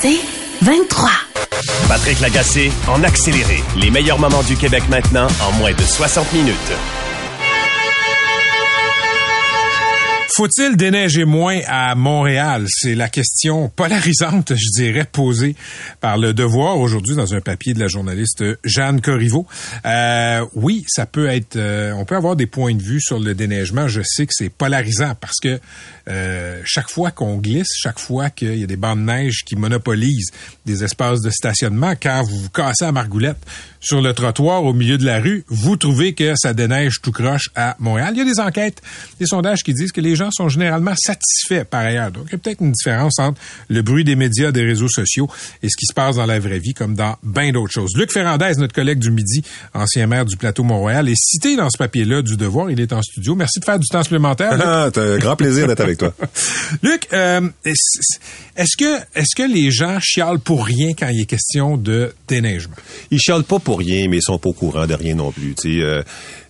C'est 23. Patrick Lagacé en accéléré. Les meilleurs moments du Québec maintenant en moins de 60 minutes. Faut-il déneiger moins à Montréal? C'est la question polarisante, je dirais, posée par le Devoir aujourd'hui dans un papier de la journaliste Jeanne Corriveau. Euh, oui, ça peut être... Euh, on peut avoir des points de vue sur le déneigement. Je sais que c'est polarisant parce que euh, chaque fois qu'on glisse, chaque fois qu'il y a des bandes de neige qui monopolisent des espaces de stationnement, quand vous vous cassez à Margoulette sur le trottoir au milieu de la rue, vous trouvez que ça déneige tout croche à Montréal. Il y a des enquêtes, des sondages qui disent que les gens sont généralement satisfaits par ailleurs. Donc, il y a peut-être une différence entre le bruit des médias, des réseaux sociaux et ce qui se passe dans la vraie vie, comme dans bien d'autres choses. Luc Ferrandez, notre collègue du Midi, ancien maire du plateau Montréal, est cité dans ce papier-là du Devoir. Il est en studio. Merci de faire du temps supplémentaire. Ah, un grand plaisir d'être avec toi. Luc, euh, est-ce que est-ce que les gens chialent pour rien quand il est question de déneigement? Ils chialent pas pour rien, mais ils sont pas au courant de rien non plus. Euh,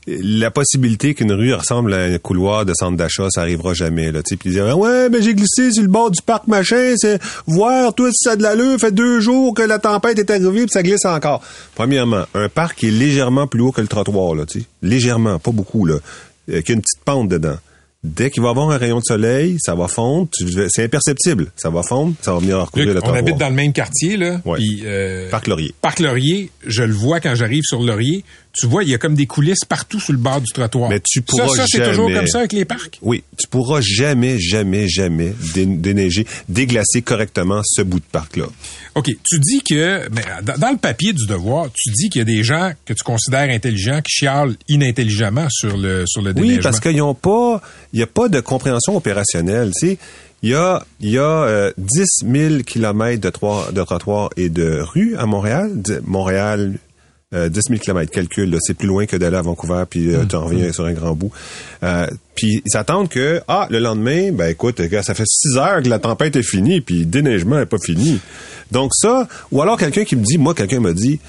la possibilité qu'une rue ressemble à un couloir de centre d'achat, ça arrivera jamais. Là, puis ils disent ouais, mais j'ai glissé sur le bord du parc machin, c'est voir tout ça a de l'allure, fait deux jours que la tempête est arrivée, puis ça glisse encore. Premièrement, un parc qui est légèrement plus haut que le trottoir, là, légèrement, pas beaucoup là, euh, qui a une petite pente dedans dès qu'il va avoir un rayon de soleil, ça va fondre. C'est imperceptible. Ça va fondre, ça va venir recouvrir le On habite dans le même quartier, là. Euh, Parc Laurier. Parc Laurier, je le vois quand j'arrive sur Laurier tu vois, il y a comme des coulisses partout sur le bord du trottoir. Mais tu pourras ça, ça c'est toujours comme ça avec les parcs. Oui, tu pourras jamais, jamais, jamais déneiger, déglacer correctement ce bout de parc-là. OK, tu dis que, mais dans le papier du devoir, tu dis qu'il y a des gens que tu considères intelligents qui chialent inintelligemment sur le sur le déneigement. Oui, parce qu'ils n'ont pas, il n'y a pas de compréhension opérationnelle. Tu sais, il y a, il y a 10 000 kilomètres de, de trottoirs et de rues à Montréal. Montréal, 10 000 km, calcul, c'est plus loin que d'aller à Vancouver, puis euh, tu en reviens sur un grand bout. Euh, puis ils s'attendent que, ah, le lendemain, ben écoute, ça fait 6 heures que la tempête est finie, puis le déneigement n'est pas fini. Donc ça, ou alors quelqu'un qui me dit, moi, quelqu'un m'a dit,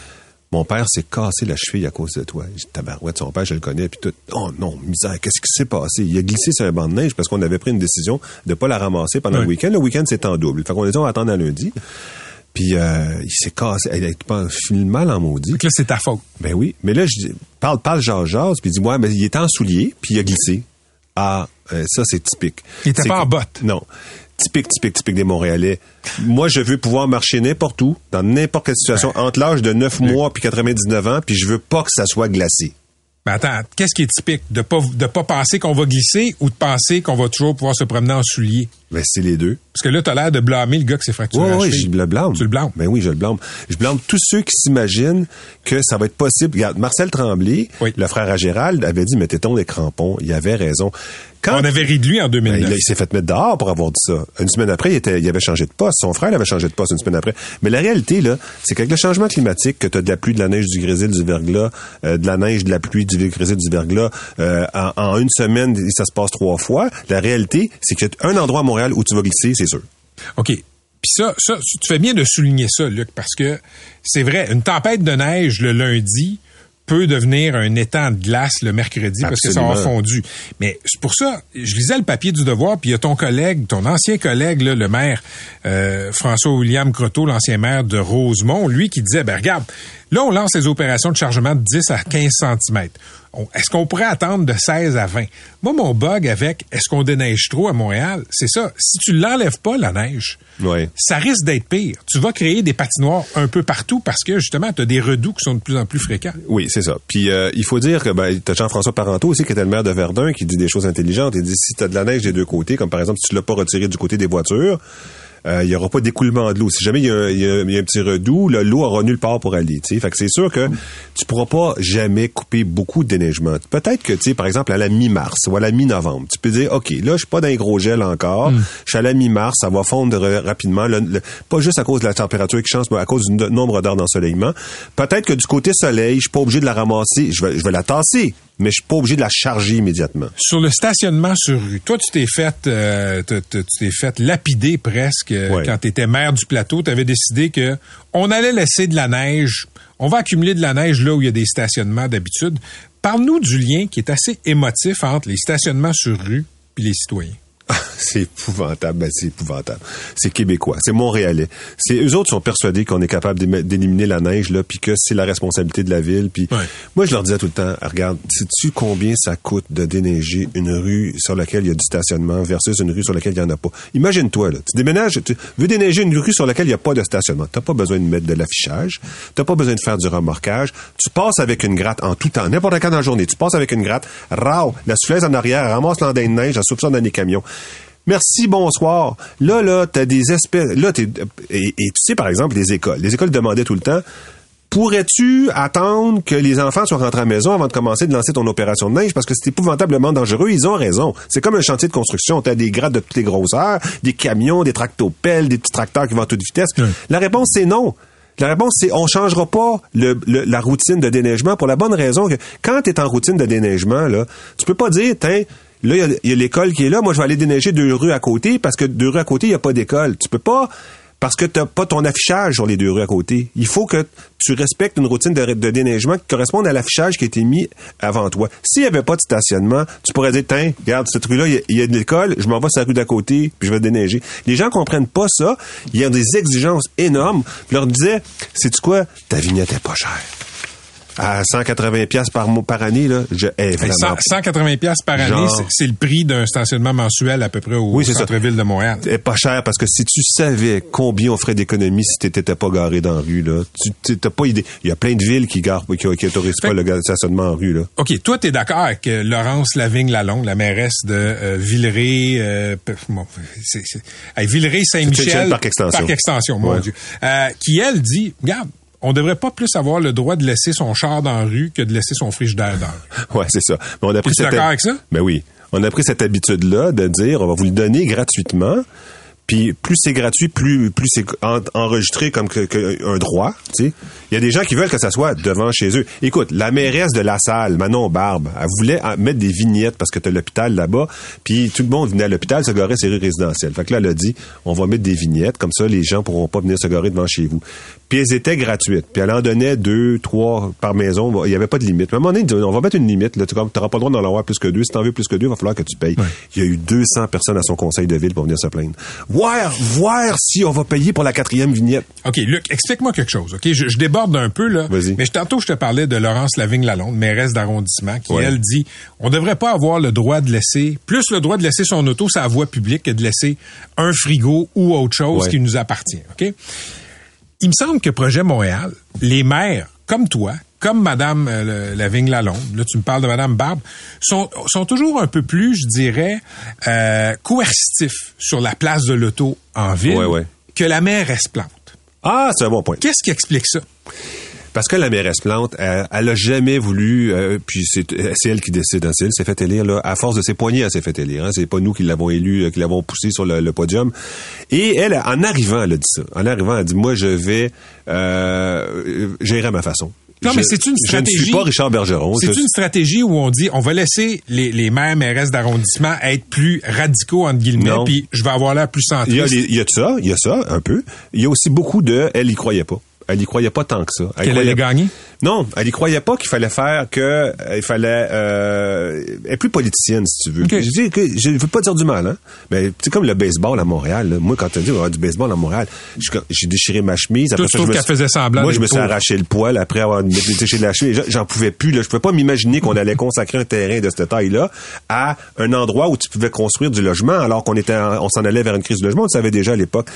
mon père s'est cassé la cheville à cause de toi. J'ai tabarouette, son père, je le connais, puis tout. Oh non, misère, qu'est-ce qui s'est passé? Il a glissé sur un banc de neige parce qu'on avait pris une décision de pas la ramasser pendant le week-end. Le week-end, c'est en double. Fait qu'on a dit, on va attendre à lundi. Puis euh, il s'est cassé. Il a fini mal en maudit. Donc là, c'est ta faute. Ben oui. Mais là, je parle, parle, jase, jase, puis il dit, ouais, mais il était en soulier, puis il a glissé. Ah, euh, ça, c'est typique. Il était pas en botte. Non. Typique, typique, typique des Montréalais. Moi, je veux pouvoir marcher n'importe où, dans n'importe quelle situation, entre l'âge de 9 mois puis 99 ans, puis je veux pas que ça soit glacé. Mais attends, qu'est-ce qui est typique? De pas, de pas penser qu'on va glisser ou de penser qu'on va toujours pouvoir se promener en souliers? Ben, c'est les deux. Parce que là, t'as l'air de blâmer le gars qui s'est fracturé. Oui, oui, je le blâme. Tu le blâmes? Ben oui, je le blâme. Je blâme tous ceux qui s'imaginent que ça va être possible. Regarde, Marcel Tremblay, le frère à Gérald, avait dit, mettez-on des crampons. Il avait raison. Quand... On avait ri de lui en 2009. Ben, il, s'est fait mettre dehors pour avoir dit ça. Une semaine après, il, était, il avait changé de poste. Son frère avait changé de poste une semaine après. Mais la réalité, là, c'est qu'avec le changement climatique, que tu as de la pluie, de la neige, du grésil, du verglas, euh, de la neige, de la pluie, du grésil, du verglas, euh, en, en, une semaine, ça se passe trois fois. La réalité, c'est qu'il y a un endroit à Montréal où tu vas glisser, c'est sûr. OK. Puis ça, ça, tu fais bien de souligner ça, Luc, parce que c'est vrai, une tempête de neige le lundi peut devenir un étang de glace le mercredi parce que ça a fondu. Mais c'est pour ça, je lisais le papier du devoir, puis il y a ton collègue, ton ancien collègue, là, le maire euh, François-William Croteau, l'ancien maire de Rosemont, lui qui disait, ben regarde, là on lance les opérations de chargement de 10 à 15 cm est-ce qu'on pourrait attendre de 16 à 20? Moi, mon bug avec est-ce qu'on déneige trop à Montréal, c'est ça. Si tu l'enlèves pas, la neige, ça risque d'être pire. Tu vas créer des patinoires un peu partout parce que, justement, tu as des redoux qui sont de plus en plus fréquents. Oui, c'est ça. Puis, euh, il faut dire que ben, tu as Jean-François Parenteau aussi, qui était le maire de Verdun, qui dit des choses intelligentes. Il dit, si tu as de la neige des deux côtés, comme par exemple, si tu l'as pas retiré du côté des voitures, euh, il n'y aura pas d'écoulement de l'eau. Si jamais il y, a, un petit redoux, l'eau aura nulle part pour aller. Fait que c'est sûr que tu pourras pas jamais couper beaucoup de déneigement. Peut-être que, tu sais, par exemple, à la mi-mars ou à la mi-novembre, tu peux dire, OK, là, je suis pas dans les gros gel encore. Hmm. Je suis à la mi-mars, ça va fondre rapidement. pas juste à cause de la température qui change, mais à cause du nombre d'heures d'ensoleillement. Peut-être que du côté soleil, je suis pas obligé de la ramasser. Je vais, je vais la tasser mais je suis pas obligé de la charger immédiatement. Sur le stationnement sur rue, toi tu t'es fait euh, tu t'es fait lapider presque euh, quand tu étais maire du plateau, tu avais décidé que on allait laisser de la neige, on va accumuler de la neige là où il y a des stationnements d'habitude. Parle-nous du lien qui est assez émotif entre les stationnements sur rue et les citoyens. c'est épouvantable, ben, c'est épouvantable. C'est québécois, c'est montréalais. C'est eux autres sont persuadés qu'on est capable d'éliminer la neige là, puis que c'est la responsabilité de la ville. Puis Ouais. moi, je leur disais tout le temps, regarde, sais-tu combien ça coûte de déneiger une rue sur laquelle il y a du stationnement versus une rue sur laquelle il y en a pas? Imagine-toi là, tu déménages, tu veux déneiger une rue sur laquelle il n'y a pas de stationnement. T'as pas besoin de mettre de l'affichage, t'as pas besoin de faire du remorquage. Tu passes avec une gratte en tout temps, n'importe quand dans la journée. Tu passes avec une gratte, rao, la souffleuse en arrière, ramasse l'andain de neige, souffle ça dans les camions. Merci, bonsoir. Là, là, t'as des espèces. Là, t'es. Et, et tu sais, par exemple, les écoles. Les écoles demandaient tout le temps. Pourrais-tu attendre que les enfants soient rentrés à la maison avant de commencer de lancer ton opération de neige? Parce que c'est épouvantablement dangereux? Ils ont raison. C'est comme un chantier de construction. T'as des grattes de toutes les grosseurs, des camions, des tractopelles, des petits tracteurs qui vont à toute vitesse. Oui. La réponse, c'est non. La réponse, c'est on changera pas le, le- la routine de déneigement pour la bonne raison que quand tu es en routine de déneigement, là, tu peux pas dire, tiens, là, il y a- l'école qui est là, moi, je vais aller déneiger deux rues à côté parce que deux rues à côté, il n'y a pas d'école. Tu peux pas parce que tu pas ton affichage sur les deux rues à côté. Il faut que tu respectes une routine de, déneigement qui corresponde à l'affichage qui a été mis avant toi. S'il n'y avait pas de stationnement, tu pourrais dire, tiens, regarde, cette rue-là, il y a- de l'école, je m'en vais sur la rue d'à côté, puis je vais déneiger. Les gens comprennent pas ça. Il y a des exigences énormes. Je leur disais, sais-tu quoi? Ta vignette est pas chère. À 180 pièces par mois par année là, je est Hey, vraiment 100 180 pièces par année, Genre. c'est- c'est le prix d'un stationnement mensuel à peu près au Oui, c'est centre-ville de Montréal. est pas cher parce que si tu savais combien on ferait d'économies si t'étais pas garé dans la rue là, tu t'as pas idée. Il y a plein de villes qui garent qui, qui autorisent Fait- pas le stationnement en rue là. OK, toi, tu es d'accord avec Laurence Lavigne-Lalonde, la mairesse de euh, Villeray, euh, bon, c'est, c'est, hey, Villeray-Saint-Michel, Saint-Michel, Parc Extension. Parc Extension, mon Ouais. Dieu, euh, qui, elle, dit, regarde, on devrait pas plus avoir le droit de laisser son char dans la rue que de laisser son frigidaire dans la rue. Ouais, c'est ça. Mais on a pris Es-tu d'accord avec ça? Ben oui. On a pris cette habitude-là de dire, on va vous le donner gratuitement. Puis plus c'est gratuit, plus plus c'est en- enregistré comme que, que un droit. Tu sais, il y a des gens qui veulent que ça soit devant chez eux. Écoute, la mairesse de la salle, Manon Barbe, elle voulait mettre des vignettes parce que t'as l'hôpital là-bas. Puis tout le monde venait à l'hôpital se garer ses rues résidentielles. Fait que là, elle a dit, on va mettre des vignettes comme ça, les gens pourront pas venir se garer devant chez vous. Puis elles étaient gratuites. Puis elle en donnait deux, trois par maison. Il y avait pas de limite. Mais à un moment donné, on va mettre une limite. Là, tu n'auras pas le droit d'en avoir plus que deux. Si t'en veux plus que deux, il va falloir que tu payes. Il y a eu 200 personnes à son conseil de ville pour venir se plaindre. Voir, voir si on va payer pour la quatrième vignette. OK, Luc, explique-moi quelque chose, OK? Je, je déborde un peu, là. Vas-y. Mais je- tantôt, je te parlais de Laurence Lavigne-Lalonde, mairesse d'arrondissement, qui, Ouais. elle, dit, on devrait pas avoir le droit de laisser, plus le droit de laisser son auto sur la voie publique que de laisser un frigo ou autre chose Ouais. qui nous appartient, OK? Il me semble que Projet Montréal, les maires, comme toi, comme Madame euh, le- Lavigne-Lalonde, là tu me parles de Madame Barbe, sont, sont toujours un peu plus, je dirais, euh, coercitifs sur la place de l'auto en ville Ouais, ouais. que la mairesse Plante. Ah, c'est un bon point. Qu'est-ce qui explique ça? Parce que la mairesse Plante, elle, elle a jamais voulu, euh, puis c'est elle qui décide, hein, c'est elle s'est fait élire, là, à force de ses poignets, elle s'est fait élire. Hein, c'est pas nous qui l'avons élu, euh, qui l'avons poussé sur le, le podium. Et elle, en arrivant, elle a dit ça. En arrivant, elle a dit, moi, je vais euh, gérer à ma façon. Non, Je- mais c'est une Je ne suis stratégie- pas Richard Bergeron. C'est une stratégie où on dit on va laisser les, les maires, mairesses d'arrondissement être plus radicaux, entre guillemets, puis je vais avoir l'air plus Il y, a centriste. les- il y a de ça, il y a ça, un peu. Il y a aussi beaucoup de, elle y croyait pas. Elle y croyait pas tant que ça. Elle Qu'elle allait gagner? Non, elle y croyait pas qu'il fallait faire que euh, il fallait euh, elle est plus politicienne si tu veux. Ok. Je dis que je veux pas dire du mal hein, mais c'est comme le baseball à Montréal. là. Moi quand tu dit on va du baseball à Montréal, j'ai déchiré ma chemise Toi, tu ça, je me qu'elle suis- faisait semblant Moi je me suis arraché le poil après avoir déchiré la chemise, j'en pouvais plus là, je pouvais pas m'imaginer qu'on allait consacrer un terrain de cette taille-là à un endroit où tu pouvais construire du logement alors qu'on était en- on s'en allait vers une crise du logement, on le savait déjà à l'époque.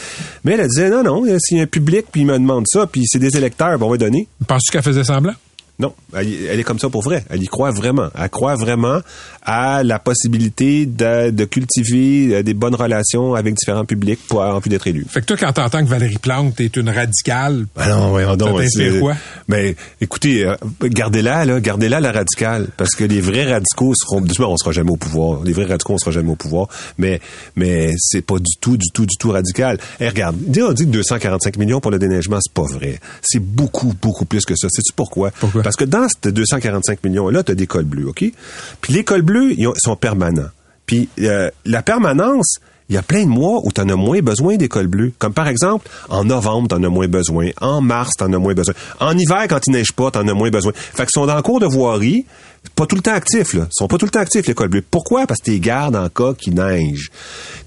Mais elle disait non non, s'il y a un public puis il me demande ça puis c'est des électeurs, ben, on va donner. Penses-tu qu'elle faisait semblant? Non, elle, est comme ça pour vrai. Elle y croit vraiment. Elle croit vraiment à la possibilité de, de cultiver euh, des bonnes relations avec différents publics pour en plus d'être élu. Fait que toi, quand t'entends que Valérie Plante est une radicale, Ah non, donc. Ça t'inspire quoi? Ben, écoutez, euh, gardez-la, là, gardez-la la radicale, parce que les vrais radicaux seront, on sera jamais au pouvoir. Les vrais radicaux, on sera jamais au pouvoir. Mais, mais c'est pas du tout, du tout, du tout radical. Et regarde, dis- on dit que 245 millions pour le déneigement, c'est pas vrai. C'est beaucoup, beaucoup plus que ça. Sais-tu pourquoi? Pourquoi? Parce que dans ces 245 millions-là, tu as des cols bleus, OK? Puis les cols bleus, ils ont- sont permanents. Puis euh, la permanence, il y a plein de mois où tu en as moins besoin d'école bleue. Comme par exemple, en novembre, tu en as moins besoin. En mars, tu en as moins besoin. En hiver, quand il neige pas, tu en as moins besoin. Fait qu'ils sont dans le cours de voirie, pas tout le temps actifs, là. Ils sont pas tout le temps actifs, l'école bleue. Pourquoi? Parce que tu les gardes en cas qu'il neige.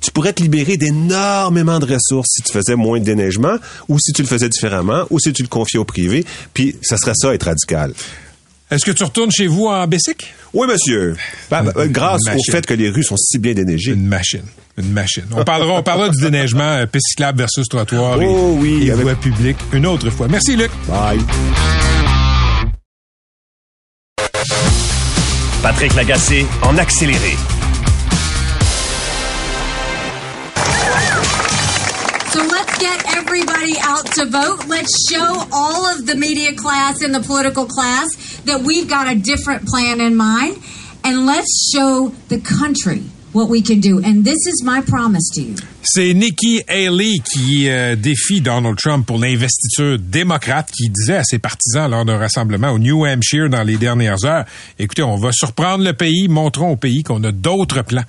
Tu pourrais te libérer d'énormément de ressources si tu faisais moins de déneigement, ou si tu le faisais différemment, ou si tu le confiais au privé. Puis, ça serait ça, être radical. Est-ce que tu retournes chez vous en Bessic? Oui, monsieur. Ben, ben, grâce au fait que les rues sont si bien déneigées. Une machine. Une machine. On parlera, on parlera du déneigement euh, piste cyclable versus trottoir et, Oh oui, et avec- voie publique une autre fois. Merci, Luc. Bye. Patrick Lagacé en accéléré. So let's get everybody out to vote. Let's show all of the media class and the political class that we've got a different plan in mind. And let's show the country what we can do. And this is my promise to you. C'est Nikki Haley qui euh, défie Donald Trump pour l'investiture démocrate, qui disait à ses partisans lors d'un rassemblement au New Hampshire dans les dernières heures, écoutez, on va surprendre le pays, montrons au pays qu'on a d'autres plans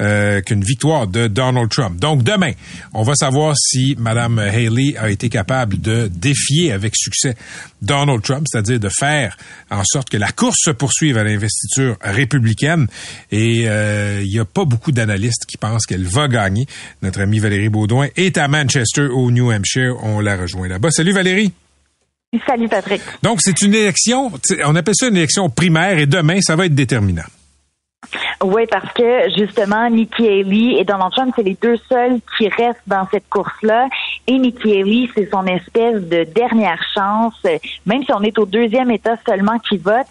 euh, qu'une victoire de Donald Trump. Donc demain, on va savoir si Madame Haley a été capable de défier avec succès Donald Trump, c'est-à-dire de faire en sorte que la course se poursuive à l'investiture républicaine. Et euh, il y a pas beaucoup d'analystes qui pensent qu'elle va gagner. Amie Valérie Baudouin est à Manchester, au New Hampshire. On la rejoint là-bas. Salut Valérie. Salut Patrick. Donc, c'est une élection, on appelle ça une élection primaire et demain, ça va être déterminant. Oui, parce que justement, Nikki Haley et Donald Trump, c'est les deux seuls qui restent dans cette course-là. Et Nikki Haley, c'est son espèce de dernière chance. Même si on est au deuxième État seulement qui vote,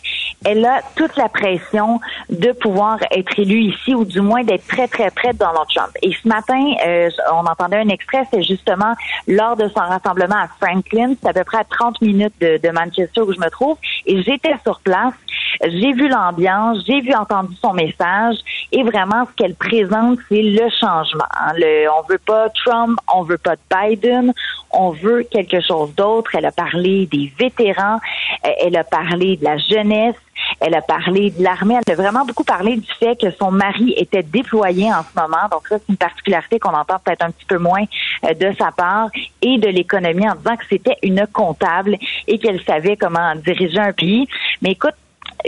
elle a toute la pression de pouvoir être élue ici ou du moins d'être très, très près de Donald Trump. Et ce matin, euh, on entendait un extrait, c'est justement lors de son rassemblement à Franklin. C'est à peu près à 30 minutes de, de Manchester où je me trouve. Et j'étais sur place. J'ai vu l'ambiance, j'ai vu entendu son message et vraiment ce qu'elle présente, c'est le changement. hein. Le, on veut pas Trump, on veut pas Biden, on veut quelque chose d'autre. Elle a parlé des vétérans, elle a parlé de la jeunesse, elle a parlé de l'armée, elle a vraiment beaucoup parlé du fait que son mari était déployé en ce moment. Donc ça, c'est une particularité qu'on entend peut-être un petit peu moins euh, de sa part et de l'économie en disant que c'était une comptable et qu'elle savait comment diriger un pays. Mais écoute,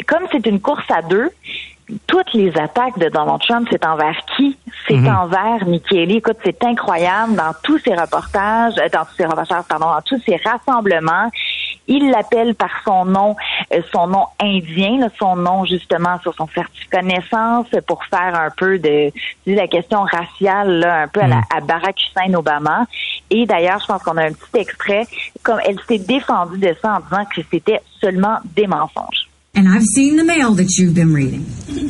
comme c'est une course à deux, toutes les attaques de Donald Trump, c'est envers qui? C'est envers Nikki Haley. Écoute, c'est incroyable dans tous ses reportages, euh, dans tous ses reportages, pardon, dans tous ses rassemblements. Il l'appelle par son nom, euh, son nom indien, son nom justement sur son certificat de naissance pour faire un peu de, la question raciale, là, un peu à, la, à Barack Hussein Obama. Et d'ailleurs, je pense qu'on a un petit extrait, comme elle s'est défendue de ça en disant que c'était seulement des mensonges. And I've seen the mail that you've been reading.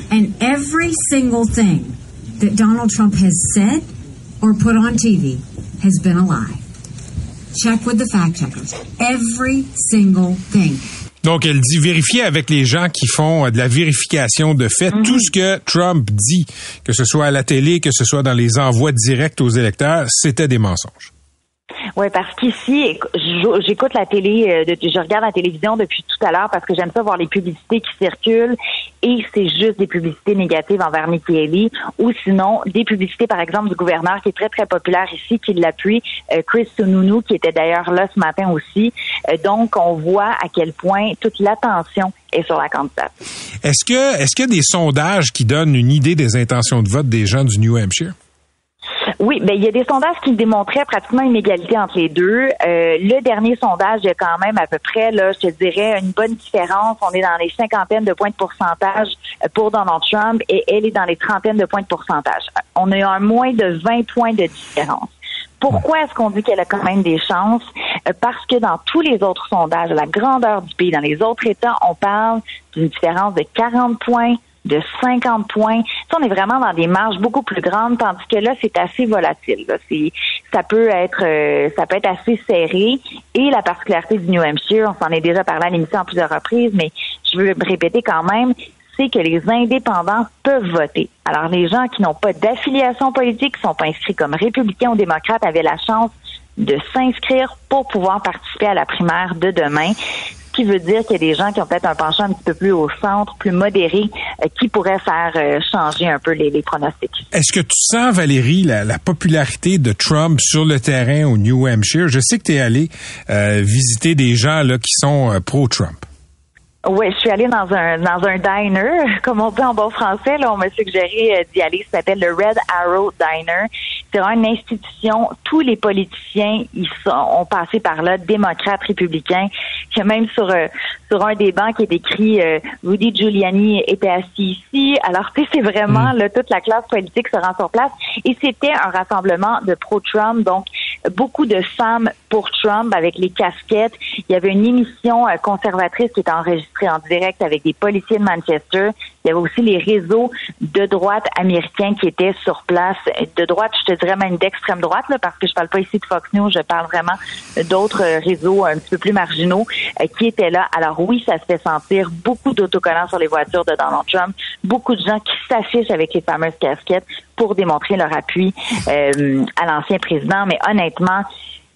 And every single thing that Donald Trump has said or put on TV has been a lie. Check with the fact checkers. Every single thing. Donc, elle dit vérifier avec les gens qui font euh, de la vérification de fait. Tout ce que Trump dit, que ce soit à la télé, que ce soit dans les envois directs aux électeurs, c'était des mensonges. Oui, parce qu'ici, j'écoute la télé, euh, je regarde la télévision depuis tout à l'heure parce que j'aime ça voir les publicités qui circulent et c'est juste des publicités négatives envers Haley ou sinon des publicités, par exemple, du gouverneur qui est très, très populaire ici, qui l'appuie, euh, Chris Sununu, qui était d'ailleurs là ce matin aussi. Euh, donc, on voit à quel point toute l'attention est sur la candidate. Est-ce que, est-ce qu'il y a des sondages qui donnent une idée des intentions de vote des gens du New Hampshire? Oui, ben il y a des sondages qui démontraient pratiquement une égalité entre les deux. Euh, le dernier sondage, il y a quand même à peu près, là, je te dirais, une bonne différence. On est dans les cinquantaines de points de pourcentage euh, pour Donald Trump et elle est dans les trentaines de points de pourcentage. On a un moins de 20 points de différence. Pourquoi est-ce qu'on dit qu'elle a quand même des chances? Euh, Parce que dans tous les autres sondages, à la grandeur du pays, dans les autres États, on parle d'une différence de 40 points, de 50 points. On est vraiment dans des marges beaucoup plus grandes, tandis que là, c'est assez volatile. là. Ça peut être euh, ça peut être assez serré. Et la particularité du New Hampshire, on s'en est déjà parlé à l'émission à plusieurs reprises, mais je veux répéter quand même, c'est que les indépendants peuvent voter. Alors, les gens qui n'ont pas d'affiliation politique, qui sont pas inscrits comme républicains ou démocrates, avaient la chance de s'inscrire pour pouvoir participer à la primaire de demain. Ce qui veut dire qu'il y a des gens qui ont peut-être un penchant un petit peu plus au centre, plus modéré, euh, qui pourraient faire euh, changer un peu les, pronostics. Est-ce que tu sens, Valérie, la, popularité de Trump sur le terrain au New Hampshire? Je sais que tu es allé visiter des gens là, qui sont pro-Trump. Oui, je suis allée dans un dans un diner, comme on dit en bon français. Là, on m'a suggéré euh, d'y aller. Ça s'appelle le Red Arrow Diner. C'est une institution. Tous les politiciens ils sont, ont passé par là, démocrates, républicains. Il même sur euh, sur un des bancs qui est écrit euh, Rudy Giuliani était assis ici. Alors tu sais, c'est vraiment mm. là toute la classe politique se rend sur place. Et c'était un rassemblement de pro-Trump, donc beaucoup de femmes pour Trump avec les casquettes. Il y avait une émission conservatrice qui était enregistrée en direct avec des policiers de Manchester. Il y avait aussi les réseaux de droite américains qui étaient sur place. De droite, je te dirais même d'extrême droite, là, parce que je parle pas ici de Fox News, je parle vraiment d'autres réseaux un petit peu plus marginaux euh, qui étaient là. Alors oui, ça se fait sentir beaucoup d'autocollants sur les voitures de Donald Trump, beaucoup de gens qui s'affichent avec les fameuses casquettes pour démontrer leur appui euh, à l'ancien président. Mais honnêtement,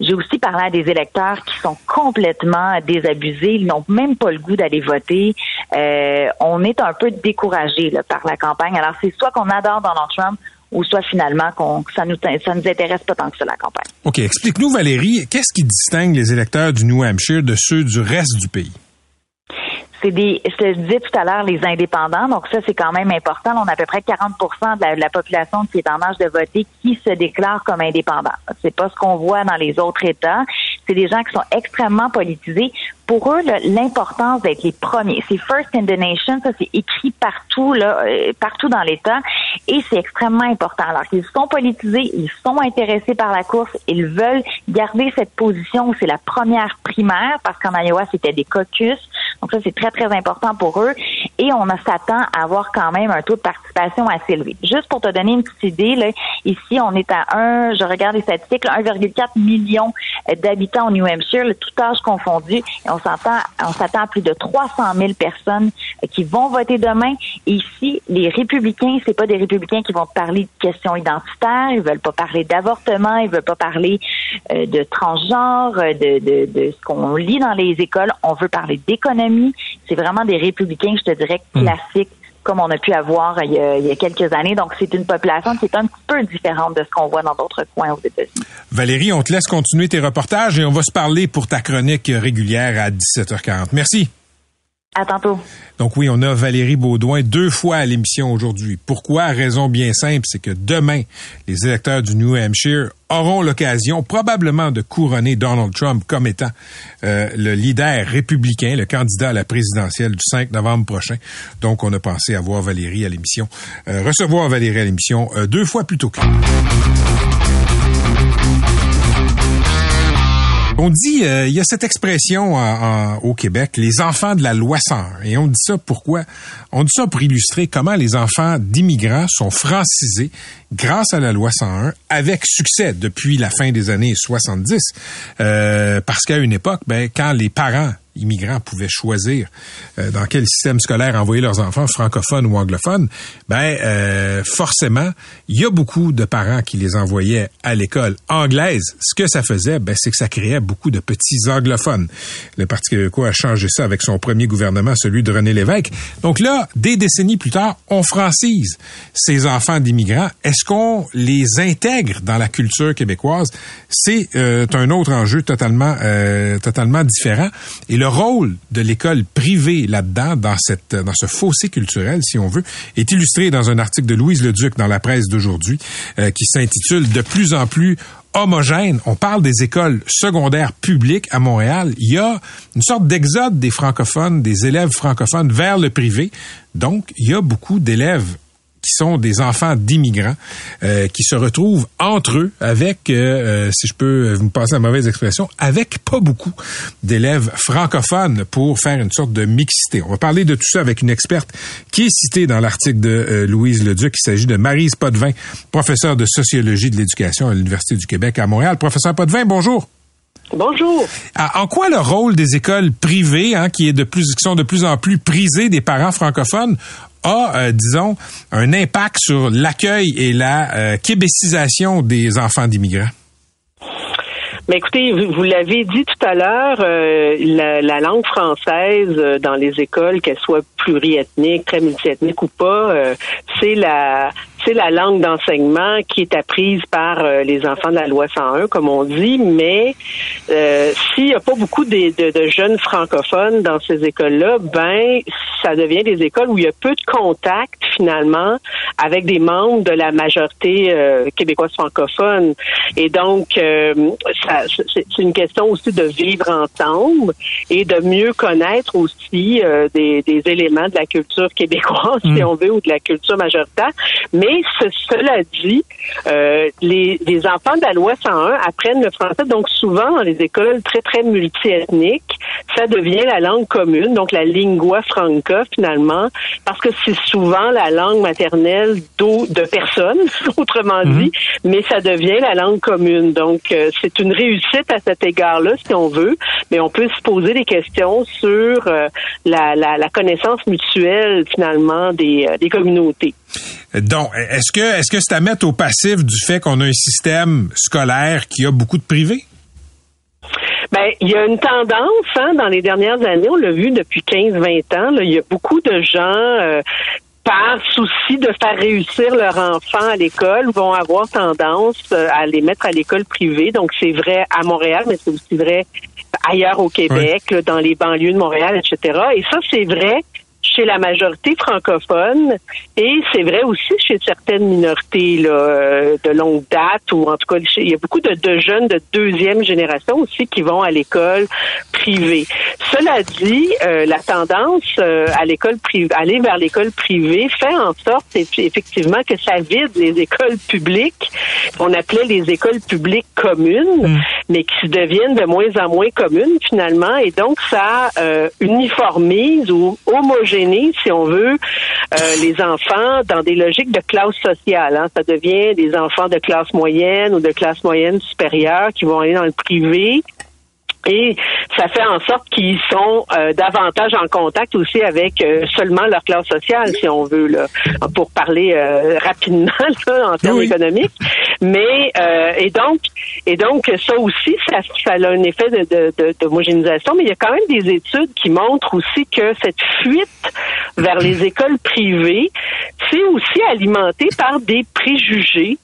j'ai aussi parlé à des électeurs qui sont complètement désabusés, ils n'ont même pas le goût d'aller voter. Euh, on est un peu découragé par la campagne. Alors c'est soit qu'on adore Donald Trump ou soit finalement qu'on ça nous ça nous intéresse pas tant que ça la campagne. OK, explique-nous Valérie, qu'est-ce qui distingue les électeurs du New Hampshire de ceux du reste du pays? C'est des, je te disais tout à l'heure, les indépendants. Donc ça, c'est quand même important. on a à peu près 40% de la, population qui est en âge de voter qui se déclare comme indépendant. C'est pas ce qu'on voit dans les autres États. C'est des gens qui sont extrêmement politisés. Pour eux, l'importance d'être les premiers, c'est first in the nation. Ça, c'est écrit partout, là, euh, partout dans l'État, et c'est extrêmement important. Alors qu'ils sont politisés, ils sont intéressés par la course, ils veulent garder cette position où c'est la première primaire, parce qu'en Iowa, c'était des caucus. Donc ça, c'est très, très important pour eux. Et on s'attend à avoir quand même un taux de participation assez élevé. Juste pour te donner une petite idée, là, ici, on est à 1, je regarde les statistiques, 1,4 million d'habitants au New Hampshire, tout âge confondu. Et on s'attend, on s'attend à plus de 300 000 personnes qui vont voter demain. Ici, les républicains, c'est pas des républicains qui vont parler de questions identitaires, ils veulent pas parler d'avortement, ils veulent pas parler euh, de transgenre, de, de, de ce qu'on lit dans les écoles. On veut parler d'économie c'est vraiment des républicains, je te dirais, hmm. classiques. comme on a pu avoir il y a, quelques années. Donc, c'est une population qui est un petit peu différente de ce qu'on voit dans d'autres coins aux États-Unis. Valérie, on te laisse continuer tes reportages et on va se parler pour ta chronique régulière à 17h40. Merci. À tantôt. Donc oui, on a Valérie Baudouin deux fois à l'émission aujourd'hui. Pourquoi? Raison bien simple, c'est que demain, les électeurs du New Hampshire auront l'occasion probablement de couronner Donald Trump comme étant euh, le leader républicain, le candidat à la présidentielle du 5 novembre prochain. Donc on a pensé avoir Valérie à l'émission, euh, recevoir Valérie à l'émission euh, deux fois plus tôt que On dit, euh, il y a cette expression au Québec, les enfants de la loi 101. Et on dit ça pourquoi? On dit ça pour illustrer comment les enfants d'immigrants sont francisés grâce à la loi 101 avec succès depuis la fin des années 70. Euh, parce qu'à une époque, ben, quand les parents immigrants pouvaient choisir euh, dans quel système scolaire envoyer leurs enfants, francophones ou anglophones, ben euh, forcément, il y a beaucoup de parents qui les envoyaient à l'école anglaise. Ce que ça faisait, ben, c'est que ça créait beaucoup de petits anglophones. Le Parti québécois a changé ça avec son premier gouvernement, celui de René Lévesque. Donc là, des décennies plus tard, on francise ces enfants d'immigrants. Est-ce qu'on les intègre dans la culture québécoise? C'est euh, un autre enjeu totalement, totalement différent. Et rôle de l'école privée là-dedans, dans dans ce fossé culturel, si on veut, est illustré dans un article de Louise Leduc dans la presse d'aujourd'hui, euh, qui s'intitule De plus en plus homogène. On parle des écoles secondaires publiques à Montréal. Il y a une sorte d'exode des francophones, des élèves francophones vers le privé. Donc, il y a beaucoup d'élèves qui sont des enfants d'immigrants euh, qui se retrouvent entre eux avec, euh, euh, si je peux vous passer la mauvaise expression, avec pas beaucoup d'élèves francophones pour faire une sorte de mixité. On va parler de tout ça avec une experte qui est citée dans l'article de Louise Leduc. Il s'agit de Marise Potvin, professeure de sociologie de l'éducation à l'Université du Québec à Montréal. Professeur Potvin, bonjour. Bonjour. En quoi le rôle des écoles privées, hein, qui est de plus, qui sont de plus en plus prisées des parents francophones, a, euh, disons, un impact sur l'accueil et la euh, québécisation des enfants d'immigrants? Mais écoutez, vous, l'avez dit tout à l'heure, euh, la, langue française euh, dans les écoles, qu'elle soit pluriethnique, très multiethnique ou pas, c'est la c'est la langue d'enseignement qui est apprise par les enfants de la loi 101, comme on dit, mais s'il n'y a pas beaucoup de, de, jeunes francophones dans ces écoles-là, ben ça devient des écoles où il y a peu de contact finalement avec des membres de la majorité québécoise francophone. Et donc, ça, c'est une question aussi de vivre ensemble et de mieux connaître aussi euh, des, éléments de la culture québécoise, si mm. on veut, ou de la culture majoritaire. Mais cela dit, euh, les, enfants de la loi 101 apprennent le français, donc souvent dans les écoles très, très multiethniques, ça devient la langue commune, donc la lingua franca finalement, parce que c'est souvent la langue maternelle de personnes, autrement mm-hmm. dit, mais ça devient la langue commune. Donc, euh, c'est une réussite à cet égard-là, si on veut, mais on peut se poser des questions sur euh, la, la, connaissance mutuelle, finalement, des, euh, des communautés. Donc, est-ce que est-ce que c'est à mettre au passif du fait qu'on a un système scolaire qui a beaucoup de privés? Ben, il y a une tendance hein, dans les dernières années, on l'a vu depuis 15-20 ans, là, il y a beaucoup de gens euh, par souci de faire réussir leur enfant à l'école, vont avoir tendance euh, à les mettre à l'école privée. Donc, c'est vrai à Montréal, mais c'est aussi vrai ailleurs au Québec, dans les banlieues de Montréal, etc. Et ça, c'est vrai chez la majorité francophone et c'est vrai aussi chez certaines minorités là, euh, de longue date ou en tout cas il y a beaucoup de, jeunes de deuxième génération aussi qui vont à l'école privée. Cela dit, euh, la tendance euh, à l'école privée, aller vers l'école privée fait en sorte effectivement que ça vide les écoles publiques qu'on appelait les écoles publiques communes, mm. mais qui deviennent de moins en moins communes finalement et donc ça uniformise ou si on veut, euh, les enfants dans des logiques de classe sociale. Hein. Ça devient des enfants de classe moyenne ou de classe moyenne supérieure qui vont aller dans le privé et ça fait en sorte qu'ils sont euh, davantage en contact aussi avec euh, seulement leur classe sociale, si on veut, là, pour parler euh, rapidement en termes économiques. Mais et donc et donc ça aussi, ça, ça a un effet de, d'homogénéisation. mais il y a quand même des études qui montrent aussi que cette fuite vers les écoles privées, c'est aussi alimenté par des préjugés.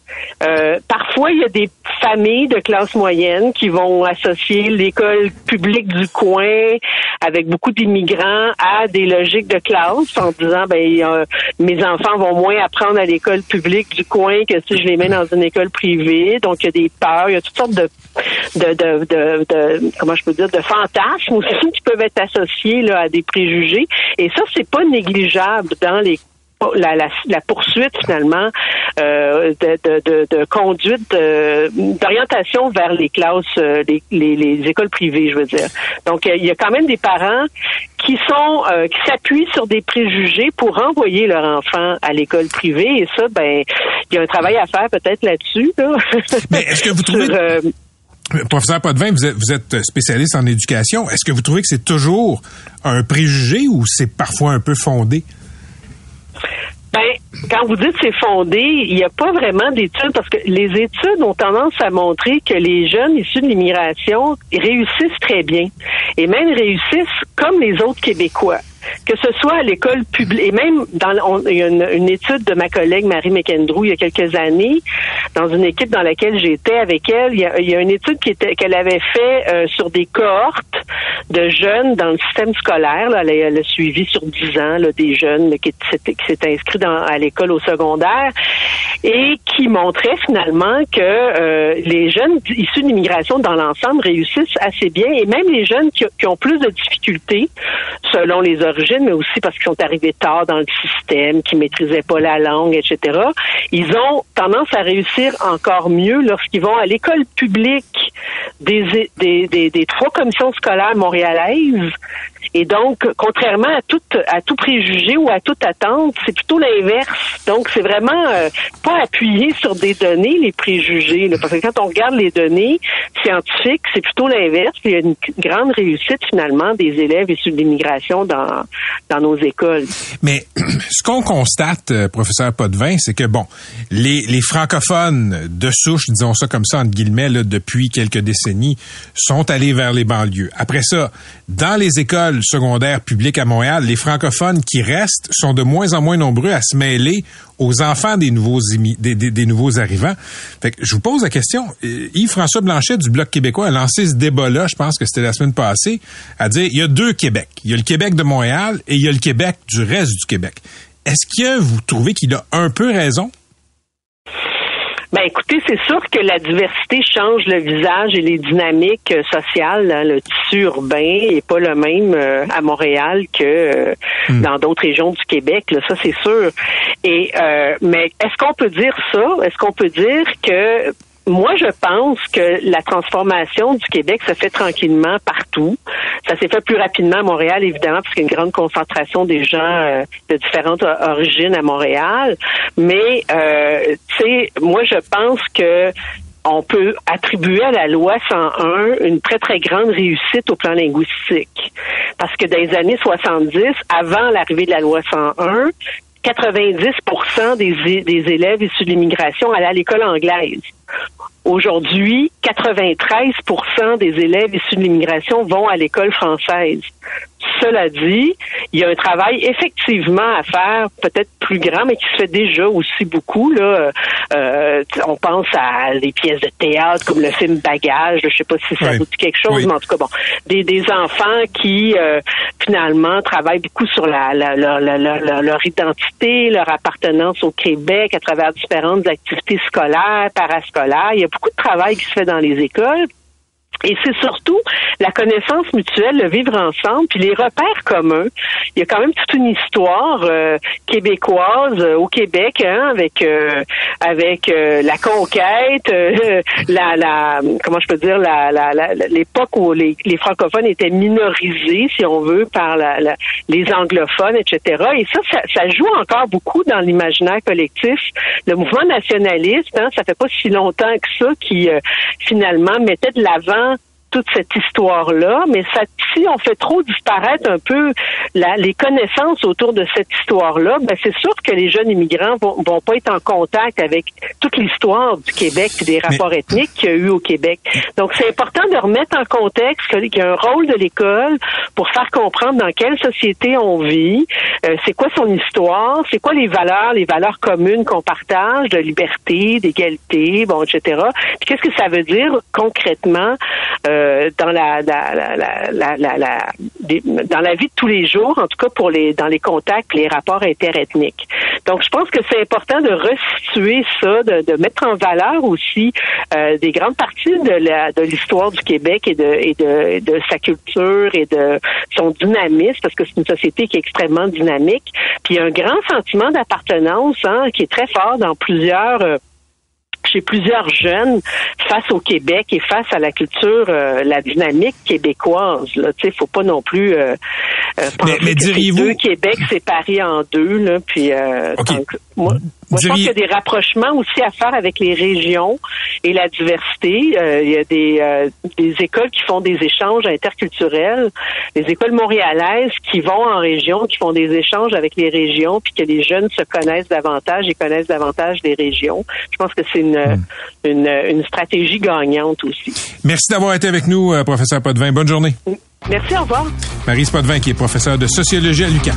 parfois, il y a des familles de classe moyenne qui vont associer l'école public du coin avec beaucoup d'immigrants à des logiques de classe en disant ben mes enfants vont moins apprendre à l'école publique du coin que si je les mets dans une école privée. Donc il y a des peurs, il y a toutes sortes de de, de, de, comment je peux dire de fantasmes aussi qui peuvent être associés là, à des préjugés et ça c'est pas négligeable dans les la, la, poursuite finalement euh, de, de, de, conduite d'orientation vers les classes, euh, les, les, écoles privées, je veux dire. Donc il y a quand même des parents qui sont euh, qui s'appuient sur des préjugés pour envoyer leur enfant à l'école privée et ça, ben il y a un travail à faire peut-être là-dessus. Mais est-ce que vous trouvez Professeur Potvin, vous êtes, vous êtes spécialiste en éducation. Est-ce que vous trouvez que c'est toujours un préjugé ou c'est parfois un peu fondé? Ben, quand vous dites c'est fondé, il n'y a pas vraiment d'études parce que les études ont tendance à montrer que les jeunes issus de l'immigration réussissent très bien et même réussissent comme les autres Québécois que ce soit à l'école publique, et même dans il y a une, étude de ma collègue Marie McKendrew il y a quelques années, dans une équipe dans laquelle j'étais avec elle, il y a, une étude qu'elle avait fait euh, sur des cohortes de jeunes dans le système scolaire. Là, elle, a suivi sur 10 ans là, des jeunes qui s'étaient inscrits à l'école au secondaire et qui montrait finalement que euh, les jeunes issus de l'immigration dans l'ensemble réussissent assez bien et même les jeunes qui, qui ont plus de difficultés selon les mais aussi parce qu'ils sont arrivés tard dans le système, qu'ils maîtrisaient pas la langue, etc. Ils ont tendance à réussir encore mieux lorsqu'ils vont à l'école publique des, des, des, des trois commissions scolaires montréalaises et donc, contrairement à tout, à tout préjugé ou à toute attente, c'est plutôt l'inverse. Donc, c'est vraiment euh, pas appuyé sur des données, les préjugés. Parce que quand on regarde les données, scientifique, c'est plutôt l'inverse. Il y a une grande réussite finalement des élèves issus de l'immigration dans, dans nos écoles. Mais ce qu'on constate, euh, professeur Potvin, c'est que bon, les, les francophones de souche, disons ça comme ça entre guillemets, depuis quelques décennies, sont allés vers les banlieues. Après ça, dans les écoles secondaires publiques à Montréal, les francophones qui restent sont de moins en moins nombreux à se mêler aux enfants des nouveaux nouveaux arrivants. Fait que je vous pose la question. Euh, Yves-François Blanchet du Bloc québécois a lancé ce débat-là, je pense que c'était la semaine passée, à dire il y a deux Québec. Il y a le Québec de Montréal et il y a le Québec du reste du Québec. Est-ce que vous trouvez qu'il a un peu raison? Ben écoutez, c'est sûr que la diversité change le visage et les dynamiques euh, sociales. Hein. Le tissu urbain est pas le même euh, à Montréal que euh, hmm. dans d'autres régions du Québec. Là, ça c'est sûr. Et mais est-ce qu'on peut dire ça? Est-ce qu'on peut dire que moi, je pense que la transformation du Québec se fait tranquillement partout. Ça s'est fait plus rapidement à Montréal, évidemment, parce qu'il y a une grande concentration des gens euh, de différentes origines à Montréal. Mais, euh, tu sais, moi, je pense que on peut attribuer à la loi 101 une très, très grande réussite au plan linguistique. Parce que dans les années 70, avant l'arrivée de la loi 101, 90 des, des élèves issus de l'immigration allaient à l'école anglaise. Aujourd'hui, 93% des élèves issus de l'immigration vont à l'école française. Cela dit, il y a un travail effectivement à faire, peut-être plus grand, mais qui se fait déjà aussi beaucoup. Là, euh, on pense à des pièces de théâtre comme le film Bagage. Je sais pas si ça vous dit quelque chose, mais en tout cas, bon, des, des enfants qui euh, finalement travaillent beaucoup sur la, la, leur identité, leur appartenance au Québec à travers différentes activités scolaires, parascolaires. Il y a beaucoup de travail qui se fait dans les écoles. Et c'est surtout la connaissance mutuelle, le vivre ensemble, puis les repères communs. Il y a quand même toute une histoire euh, québécoise euh, au Québec, hein, avec euh, avec la conquête, la, la comment je peux dire, la, l'époque où les, francophones étaient minorisés, si on veut, par la, les anglophones, etc. Et ça, ça, joue encore beaucoup dans l'imaginaire collectif. Le mouvement nationaliste, hein, ça fait pas si longtemps que ça, qui finalement mettait de l'avant toute cette histoire-là, mais ça, si on fait trop disparaître un peu la, les connaissances autour de cette histoire-là, ben c'est sûr que les jeunes immigrants vont, vont pas être en contact avec toute l'histoire du Québec et des rapports ethniques qu'il y a eu au Québec. Donc c'est important de remettre en contexte qu'il y a un rôle de l'école pour faire comprendre dans quelle société on vit, euh, c'est quoi son histoire, c'est quoi les valeurs, les valeurs communes qu'on partage de liberté, d'égalité, bon, etc. Puis qu'est-ce que ça veut dire concrètement euh, euh, dans la, la, la, la dans la vie de tous les jours, en tout cas pour les dans les contacts, les rapports interethniques. Donc, je pense que c'est important de restituer ça, de, de mettre en valeur aussi euh, des grandes parties de la de l'histoire du Québec et de et de, de sa culture et de son dynamisme, parce que c'est une société qui est extrêmement dynamique. Puis un grand sentiment d'appartenance hein, qui est très fort dans plusieurs euh, chez plusieurs jeunes face au Québec et face à la culture, euh, la dynamique québécoise. Là, tu sais, faut pas non plus euh, euh penser mais, mais diriez-vous deux Québec séparés en deux. Là, puis euh, moi, moi, je pense qu'il y a des rapprochements aussi à faire avec les régions et la diversité. Euh, il y a des, euh, des écoles qui font des échanges interculturels, des écoles montréalaises qui vont en région, qui font des échanges avec les régions, puis que les jeunes se connaissent davantage et connaissent davantage les régions. Je pense que c'est une, hmm. une, une, stratégie gagnante aussi. Merci d'avoir été avec nous, euh, professeur Potvin. Bonne journée. Merci, au revoir. Marie Potvin, qui est professeure de sociologie à l'UQAM.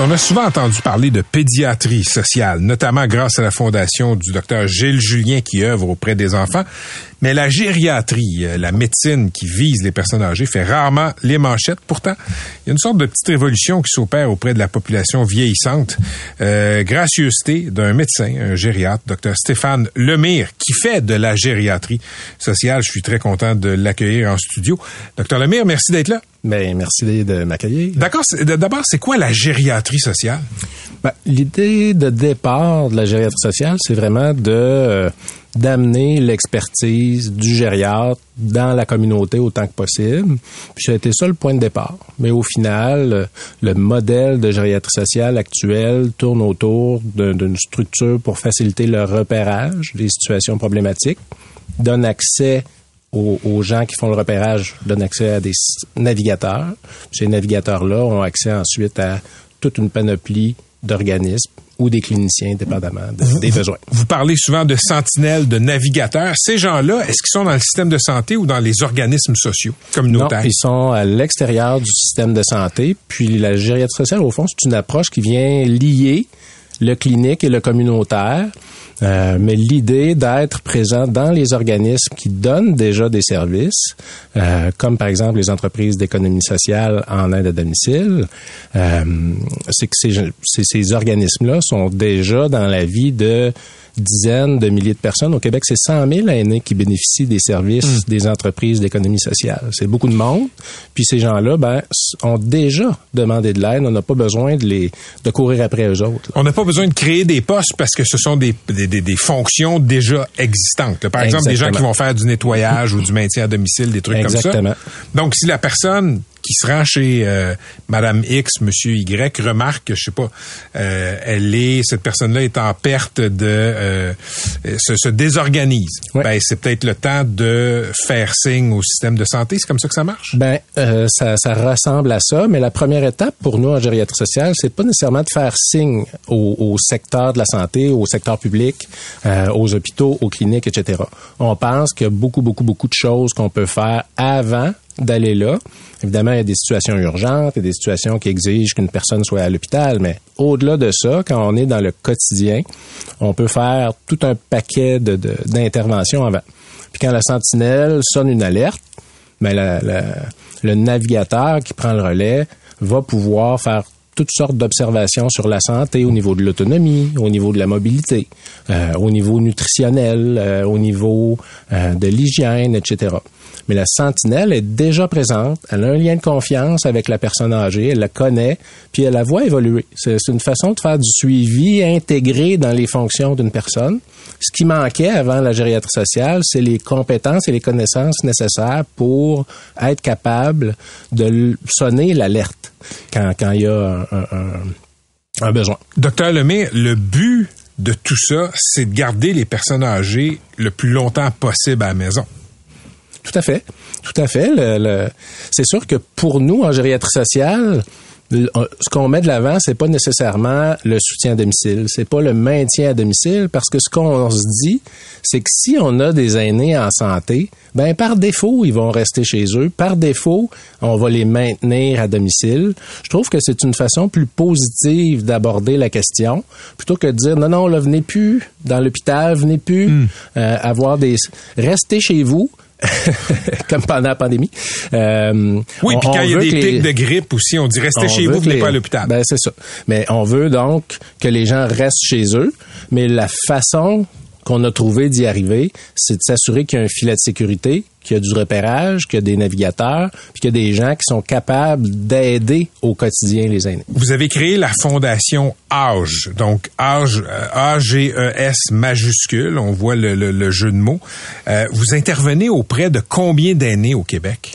On a souvent entendu parler de pédiatrie sociale, notamment grâce à la fondation du docteur Gilles Julien qui œuvre auprès des enfants. Mais la gériatrie, euh, la médecine qui vise les personnes âgées, fait rarement les manchettes. Pourtant, il y a une sorte de petite révolution qui s'opère auprès de la population vieillissante. Euh, gracieuseté d'un médecin, un gériatre, docteur Stéphane Lemire, qui fait de la gériatrie sociale. Je suis très content de l'accueillir en studio. Docteur Lemire, merci d'être là. Ben, merci de m'accueillir. D'accord. D'abord, c'est quoi la gériatrie sociale? Ben, L'idée de départ de la gériatrie sociale, c'est vraiment de euh, d'amener l'expertise du gériatre dans la communauté autant que possible. Puis ça a été ça le point de départ. Mais au final, euh, le modèle de gériatrie sociale actuel tourne autour d'un- d'une structure pour faciliter le repérage des situations problématiques, donne accès aux, aux gens qui font le repérage, donne accès à des navigateurs. Ces navigateurs-là ont accès ensuite à toute une panoplie d'organismes ou des cliniciens, dépendamment de- des besoins. Vous parlez souvent de sentinelles, de navigateurs. Ces gens-là, est-ce qu'ils sont dans le système de santé ou dans les organismes sociaux Non, communautaires? ils sont à l'extérieur du système de santé. Puis la gériatrie sociale, au fond, c'est une approche qui vient lier le clinique et le communautaire. Euh, mais l'idée d'être présent dans les organismes qui donnent déjà des services, euh, comme par exemple les entreprises d'économie sociale en aide à domicile, euh, c'est que ces, ces, ces organismes-là sont déjà dans la vie de dizaines de milliers de personnes. Au Québec, c'est 100 000 aînés qui bénéficient des services des entreprises d'économie sociale. C'est beaucoup de monde. Puis ces gens-là, ben, ont déjà demandé de l'aide. On n'a pas besoin de les de courir après eux autres. là. On n'a pas besoin de créer des postes parce que ce sont des, des, des- des fonctions déjà existantes. là. Par exemple, des gens qui Exactement. vont faire du nettoyage ou du maintien à domicile, des trucs Exactement. comme ça. Donc, si la personne qui se rend chez euh, Madame X, Monsieur Y, remarque que, je sais pas, euh, elle est, cette personne-là est en perte de, euh, se, se désorganise. Ouais. Ben, c'est peut-être le temps de faire signe au système de santé. C'est comme ça que ça marche? Ben, euh, ça, ça ressemble à ça, mais la première étape pour nous en gériatrie sociale, c'est pas nécessairement de faire signe au, au secteur de la santé, au secteur public, euh, aux hôpitaux, aux cliniques, etc. On pense qu'il y a beaucoup, beaucoup, beaucoup de choses qu'on peut faire avant d'aller là. Évidemment, il y a des situations urgentes, il a des situations qui exigent qu'une personne soit à l'hôpital, mais au-delà de ça, quand on est dans le quotidien, on peut faire tout un paquet de- de- d'interventions avant. Puis quand la sentinelle sonne une alerte, mais la- la- le navigateur qui prend le relais va pouvoir faire toutes sortes d'observations sur la santé au niveau de l'autonomie, au niveau de la mobilité, euh, au niveau nutritionnel, euh, au niveau euh, de l'hygiène, etc. Mais la sentinelle est déjà présente, elle a un lien de confiance avec la personne âgée, elle la connaît, puis elle la voit évoluer. C'est une façon de faire du suivi intégré dans les fonctions d'une personne. Ce qui manquait avant la gériatrie sociale, c'est les compétences et les connaissances nécessaires pour être capable de sonner l'alerte quand, il y a un besoin. Docteur Lemay, le but de tout ça, c'est de garder les personnes âgées le plus longtemps possible à la maison. Tout à fait. Tout à fait. Le- le- c'est sûr que pour nous, en gériatrie sociale, le- ce qu'on met de l'avant, c'est pas nécessairement le soutien à domicile, c'est pas le maintien à domicile, parce que ce qu'on se dit, c'est que si on a des aînés en santé, ben par défaut, ils vont rester chez eux. Par défaut, on va les maintenir à domicile. Je trouve que c'est une façon plus positive d'aborder la question, plutôt que de dire non, non, là, venez plus dans l'hôpital, venez plus euh, avoir des, restez chez vous. comme pendant la pandémie. Euh, Oui, puis quand il y a des les- pics de grippe aussi, on dit restez chez vous, venez les- pas à l'hôpital. Ben, c'est ça. Mais on veut donc que les gens restent chez eux, mais la façon qu'on a trouvé d'y arriver, c'est de s'assurer qu'il y a un filet de sécurité, qu'il y a du repérage, qu'il y a des navigateurs, puis qu'il y a des gens qui sont capables d'aider au quotidien les aînés. Vous avez créé la fondation Âge, donc Âge, euh, A-G-E-S majuscule, on voit le, le- le jeu de mots. Euh, vous intervenez auprès de combien d'aînés au Québec?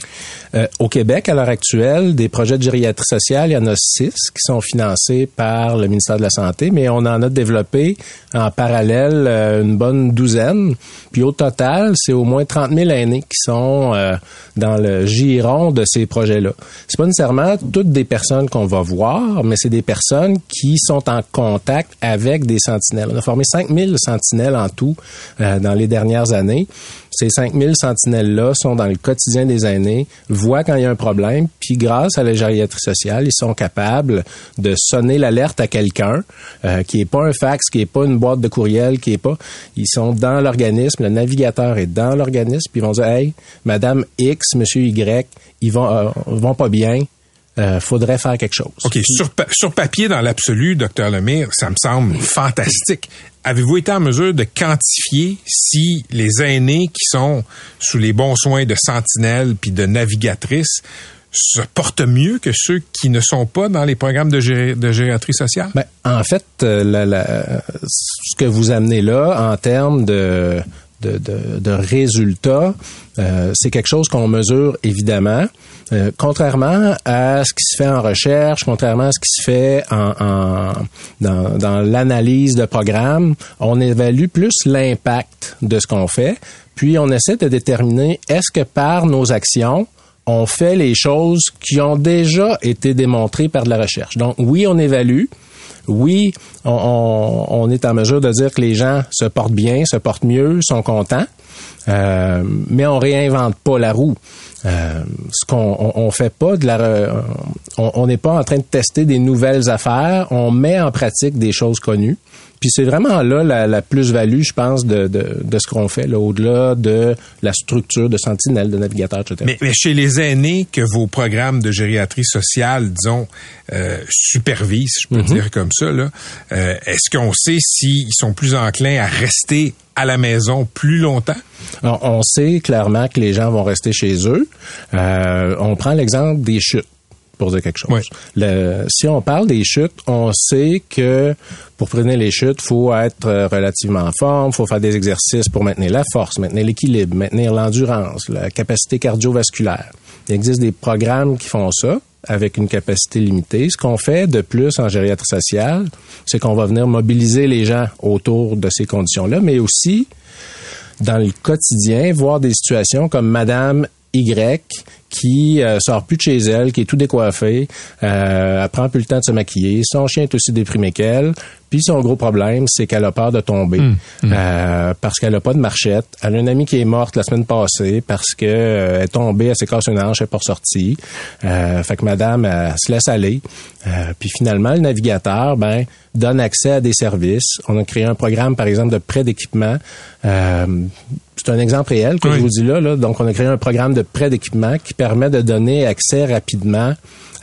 Euh, au Québec, à l'heure actuelle, des projets de gériatrie sociale, il y en a six qui sont financés par le ministère de la Santé, mais on en a développé en parallèle euh, une bonne douzaine. Puis au total, c'est au moins 30 000 aînés qui sont euh, dans le giron de ces projets-là. C'est pas nécessairement toutes des personnes qu'on va voir, mais c'est des personnes qui sont en contact avec des sentinelles. On a formé 5 000 sentinelles en tout euh, dans les dernières années. Ces 5000 sentinelles-là sont dans le quotidien des aînés, voient quand il y a un problème, puis grâce à la gériatrie sociale, ils sont capables de sonner l'alerte à quelqu'un euh, qui est pas un fax, qui est pas une boîte de courriel, qui est pas... Ils sont dans l'organisme, le navigateur est dans l'organisme, puis ils vont dire « Hey, Madame X, Monsieur Y, ils vont, euh, vont pas bien, euh, faudrait faire quelque chose. » OK, sur, sur papier, dans l'absolu, docteur Lemire, ça me semble fantastique. Avez-vous été en mesure de quantifier si les aînés qui sont sous les bons soins de sentinelles puis de navigatrices se portent mieux que ceux qui ne sont pas dans les programmes de, gé- de sociale? Ben, en fait, euh, ce que vous amenez là en termes de, de, de- de résultats, euh, c'est quelque chose qu'on mesure évidemment. Euh, contrairement à ce qui se fait en recherche, contrairement à ce qui se fait en, en- dans, dans l'analyse de programmes, on évalue plus l'impact de ce qu'on fait, puis on essaie de déterminer est-ce que par nos actions, on fait les choses qui ont déjà été démontrées par de la recherche. Donc oui, on évalue. Oui, on, on- est en mesure de dire que les gens se portent bien, se portent mieux, sont contents, Euh, mais on réinvente pas la roue. Euh, ce qu'on on, on fait pas de la, re- on n'est pas en train de tester des nouvelles affaires. On met en pratique des choses connues. Puis c'est vraiment là la, la plus-value, je pense, de, de, de ce qu'on fait, là, au-delà de la structure de sentinelle, de navigateur, etc. Mais, mais chez les aînés que vos programmes de gériatrie sociale, disons, euh, supervisent, je peux Mhm. dire comme ça, là, euh, est-ce qu'on sait s'ils sont plus enclins à rester à la maison plus longtemps? On, on sait clairement que les gens vont rester chez eux. Euh, on prend l'exemple des chutes pour dire quelque chose. Oui. Le- si on parle des chutes, on sait que pour prévenir les chutes, faut être euh, relativement en forme, faut faire des exercices pour maintenir la force, maintenir l'équilibre, maintenir l'endurance, la capacité cardiovasculaire. Il existe des programmes qui font ça avec une capacité limitée. Ce qu'on fait de plus en gériatrie sociale, c'est qu'on va venir mobiliser les gens autour de ces conditions-là, mais aussi dans le quotidien, voir des situations comme Madame Y qui euh, sort plus de chez elle, qui est tout décoiffée, euh, elle prend plus le temps de se maquiller, son chien est aussi déprimé qu'elle, puis son gros problème, c'est qu'elle a peur de tomber euh, parce qu'elle a pas de marchette. Elle a une amie qui est morte la semaine passée parce que euh, elle est tombée, elle s'est cassée une hanche, elle est pas ressortie. Euh, fait que Madame elle se laisse aller. Euh, puis finalement, le navigateur, ben donne accès à des services. On a créé un programme, par exemple, de prêt d'équipement. Euh, c'est un exemple réel que Oui. je vous dis là, là. Donc, on a créé un programme de prêt d'équipement qui permet de donner accès rapidement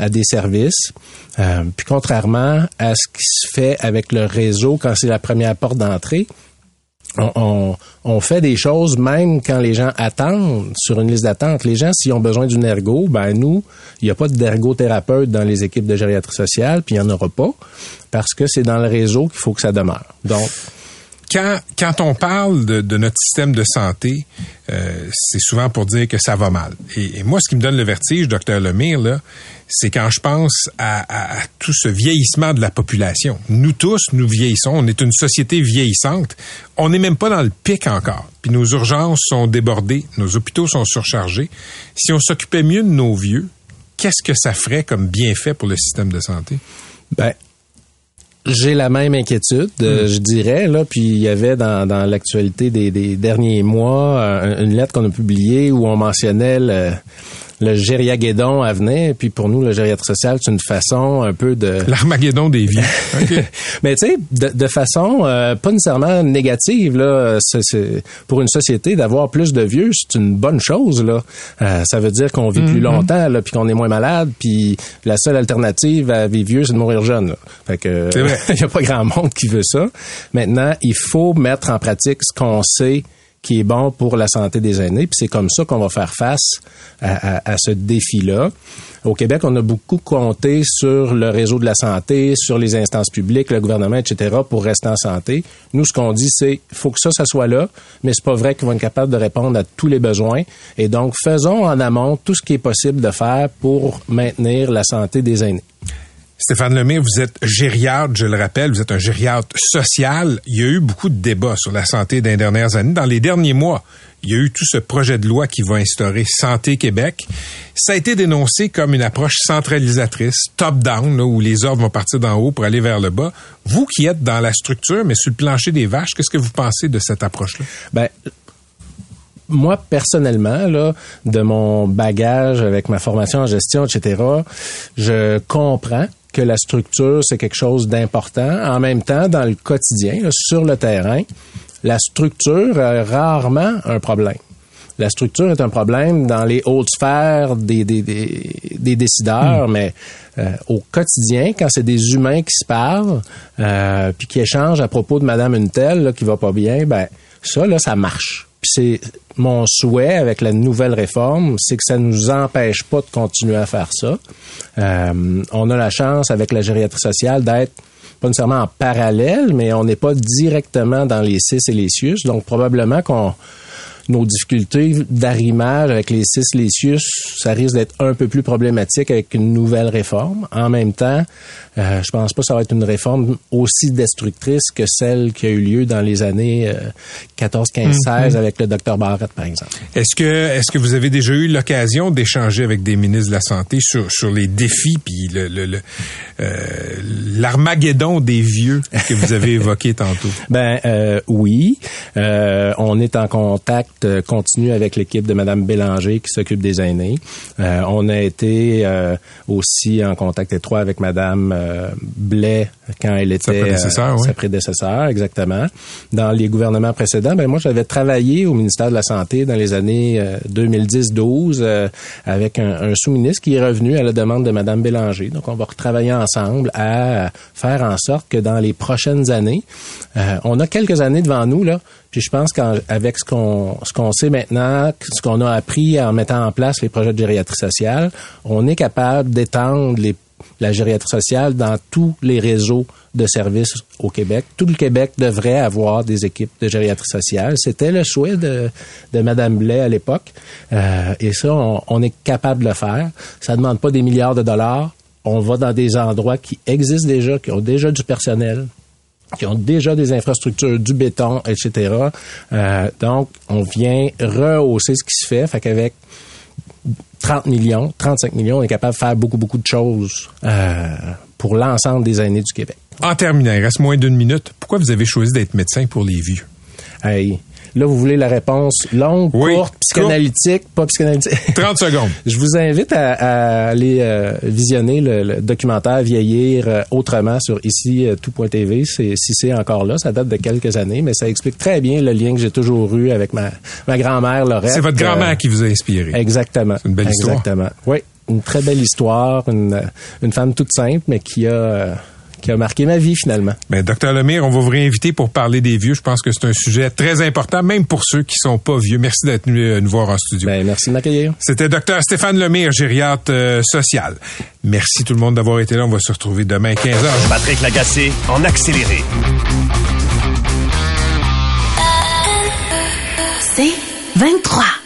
à des services. Euh, puis contrairement à ce qui se fait avec le réseau quand c'est la première porte d'entrée, on, fait des choses même quand les gens attendent sur une liste d'attente. Les gens, s'ils ont besoin d'une ergo, ben nous, il n'y a pas d'ergothérapeute dans les équipes de gériatrie sociale, puis il n'y en aura pas, parce que c'est dans le réseau qu'il faut que ça demeure. Donc, Quand, quand on parle de, de notre système de santé, euh, c'est souvent pour dire que ça va mal. Et, et moi, ce qui me donne le vertige, docteur Lemire, là, c'est quand je pense à, à- à tout ce vieillissement de la population. Nous tous, nous vieillissons. On est une société vieillissante. On n'est même pas dans le pic encore. Puis nos urgences sont débordées, nos hôpitaux sont surchargés. Si on s'occupait mieux de nos vieux, qu'est-ce que ça ferait comme bienfait pour le système de santé? Ben, j'ai la même inquiétude, euh, je dirais. Là, puis il y avait dans, dans l'actualité des, des derniers mois euh, une lettre qu'on a publiée où on mentionnait le, le gériaguédon à venir. Puis pour nous, le gériatre social, c'est une façon un peu de... L'armageddon des vieux. OK. Mais tu sais, de, de façon euh, pas nécessairement négative là, c'est, pour une société d'avoir plus de vieux, c'est une bonne chose là. Euh, ça veut dire qu'on vit plus longtemps là, puis qu'on est moins malade, puis la seule alternative à vivre vieux, c'est de mourir jeune. là. Fait que il y a pas grand monde qui veut ça. Maintenant, il faut mettre en pratique ce qu'on sait qui est bon pour la santé des aînés. Puis c'est comme ça qu'on va faire face à, ce défi-là. Au Québec, on a beaucoup compté sur le réseau de la santé, sur les instances publiques, le gouvernement, etc., pour rester en santé. Nous, ce qu'on dit, c'est faut que ça, ça soit là, mais c'est pas vrai qu'ils vont être capables de répondre à tous les besoins. Et donc, faisons en amont tout ce qui est possible de faire pour maintenir la santé des aînés. Stéphane Lemire, vous êtes gériatre, je le rappelle, vous êtes un gériatre social. Il y a eu beaucoup de débats sur la santé dans les dernières années. Dans les derniers mois, il y a eu tout ce projet de loi qui va instaurer Santé Québec. Ça a été dénoncé comme une approche centralisatrice, top-down, où les ordres vont partir d'en haut pour aller vers le bas. Vous qui êtes dans la structure, mais sur le plancher des vaches, qu'est-ce que vous pensez de cette approche-là? Ben, moi, personnellement, là, de mon bagage avec ma formation en gestion, etc., je comprends que la structure, c'est quelque chose d'important. En même temps, dans le quotidien, là, sur le terrain, la structure a rarement un problème. La structure est un problème dans les hautes sphères des, des, des, des décideurs, mais euh, au quotidien, quand c'est des humains qui se parlent, euh, puis qui échangent à propos de Madame une telle là, qui va pas bien, ben ça là, ça marche. C'est mon souhait avec la nouvelle réforme, c'est que ça nous empêche pas de continuer à faire ça. Euh, on a la chance avec la gériatrie sociale d'être pas nécessairement en parallèle, mais on n'est pas directement dans les CIS et les CIUS. Donc, probablement qu'on nos difficultés d'arrimage avec les six les ça risque d'être un peu plus problématique avec une nouvelle réforme. En même temps, euh, je pense pas que ça va être une réforme aussi destructrice que celle qui a eu lieu dans les années 14, 15, 16 avec le docteur Barrett, par exemple. Est-ce que est-ce que vous avez déjà eu l'occasion d'échanger avec des ministres de la santé sur sur les défis puis le, le, euh, l'armageddon des vieux que vous avez évoqué tantôt? Ben euh, oui, euh, on est en contact euh, continue avec l'équipe de Madame Bélanger qui s'occupe des aînés. Euh, on a été euh, aussi en contact étroit avec Madame Blais quand elle était sa prédécesseur, sa prédécesseur, exactement. Dans les gouvernements précédents, ben moi j'avais travaillé au ministère de la Santé dans les années 2010-12 avec un, sous-ministre qui est revenu à la demande de Madame Bélanger. Donc on va retravailler ensemble à faire en sorte que dans les prochaines années, on a quelques années devant nous là je pense qu'avec ce qu'on ce qu'on sait maintenant, ce qu'on a appris en mettant en place les projets de gériatrie sociale, on est capable d'étendre la gériatrie sociale dans tous les réseaux de services au Québec. Tout le Québec devrait avoir des équipes de gériatrie sociale. C'était le souhait de, de Mme Blais à l'époque. Euh, et ça, on, on, est capable de le faire. Ça ne demande pas des milliards de dollars. On va dans des endroits qui existent déjà, qui ont déjà du personnel, qui ont déjà des infrastructures, du béton, etc. Euh, donc, on vient rehausser ce qui se fait. Fait qu'avec 30 millions, 35 millions, on est capable de faire beaucoup, beaucoup de choses euh, pour l'ensemble des aînés du Québec. En terminant, il reste moins d'une minute. Pourquoi vous avez choisi d'être médecin pour les vieux? Hey, Là, vous voulez la réponse longue, courte, psychanalytique, pas psychanalytique. 30 secondes. Je vous invite à, aller euh, visionner le, documentaire Vieillir euh, autrement sur ici euh, tout.tv. C'est si c'est encore là, ça date de quelques années, mais ça explique très bien le lien que j'ai toujours eu avec ma, ma grand-mère Laurette. C'est votre grand-mère qui vous a inspiré. Exactement. C'est une belle histoire. Exactement. Oui, une très belle histoire, une, une femme toute simple, mais qui a qui a marqué ma vie finalement. Ben, docteur Lemire, on va vous réinviter pour parler des vieux. Je pense que c'est un sujet très important, même pour ceux qui sont pas vieux. Merci d'être venu euh, nous voir en studio. Ben, merci de m'accueillir. C'était docteur Stéphane Lemire, gériatre euh, social. Merci tout le monde d'avoir été là. On va se retrouver demain 15h. Patrick Lagacé en accéléré. C'est 23.